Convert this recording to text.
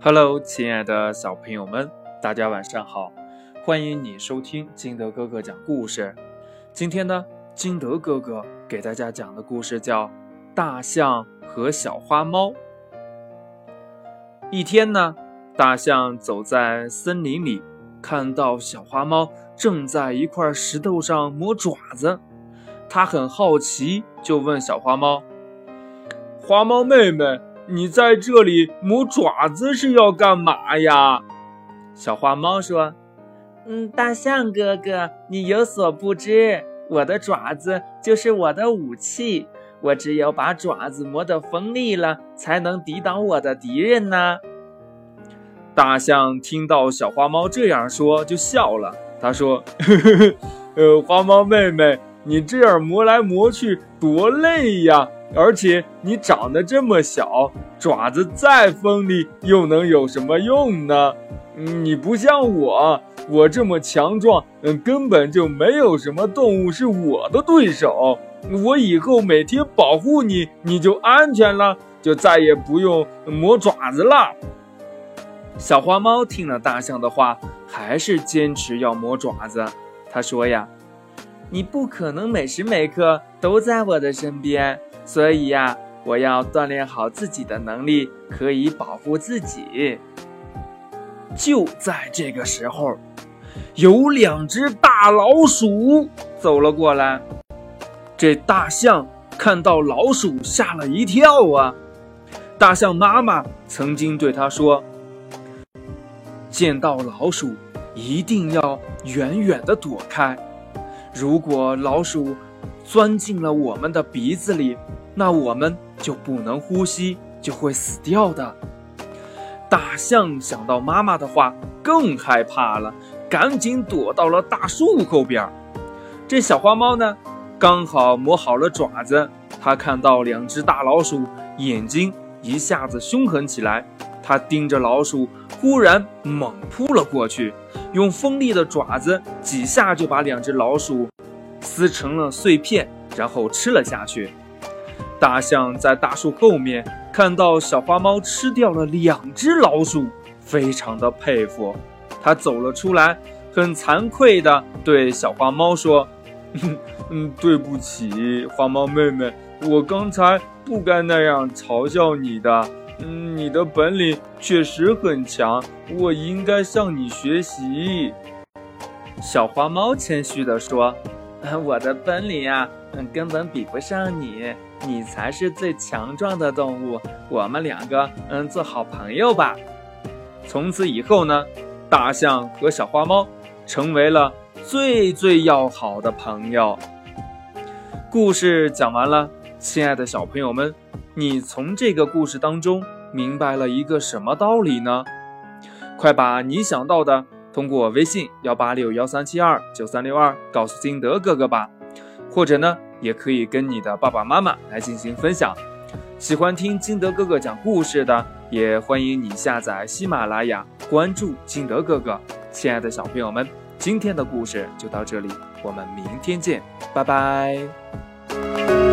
Hello，亲爱的小朋友们，大家晚上好！欢迎你收听金德哥哥讲故事。今天呢，金德哥哥给大家讲的故事叫《大象和小花猫》。一天呢，大象走在森林里，看到小花猫正在一块石头上磨爪子，他很好奇，就问小花猫：“花猫妹妹。”你在这里磨爪子是要干嘛呀？小花猫说：“嗯，大象哥哥，你有所不知，我的爪子就是我的武器。我只有把爪子磨得锋利了，才能抵挡我的敌人呢。”大象听到小花猫这样说，就笑了。他说：“呵呵呵，呃，花猫妹妹，你这样磨来磨去多累呀！”而且你长得这么小，爪子再锋利又能有什么用呢？你不像我，我这么强壮，嗯，根本就没有什么动物是我的对手。我以后每天保护你，你就安全了，就再也不用磨爪子了。小花猫听了大象的话，还是坚持要磨爪子。他说呀：“你不可能每时每刻都在我的身边。”所以呀，我要锻炼好自己的能力，可以保护自己。就在这个时候，有两只大老鼠走了过来。这大象看到老鼠，吓了一跳啊！大象妈妈曾经对他说：“见到老鼠，一定要远远的躲开。如果老鼠钻进了我们的鼻子里，”那我们就不能呼吸，就会死掉的。大象想到妈妈的话，更害怕了，赶紧躲到了大树后边。这小花猫呢，刚好磨好了爪子，它看到两只大老鼠，眼睛一下子凶狠起来。它盯着老鼠，忽然猛扑了过去，用锋利的爪子几下就把两只老鼠撕成了碎片，然后吃了下去。大象在大树后面看到小花猫吃掉了两只老鼠，非常的佩服。他走了出来，很惭愧地对小花猫说：“嗯，对不起，花猫妹妹，我刚才不该那样嘲笑你的。嗯，你的本领确实很强，我应该向你学习。”小花猫谦虚地说：“ 我的本领啊，根本比不上你。”你才是最强壮的动物，我们两个，嗯，做好朋友吧。从此以后呢，大象和小花猫成为了最最要好的朋友。故事讲完了，亲爱的小朋友们，你从这个故事当中明白了一个什么道理呢？快把你想到的通过微信幺八六幺三七二九三六二告诉金德哥哥吧，或者呢？也可以跟你的爸爸妈妈来进行分享。喜欢听金德哥哥讲故事的，也欢迎你下载喜马拉雅，关注金德哥哥。亲爱的小朋友们，今天的故事就到这里，我们明天见，拜拜。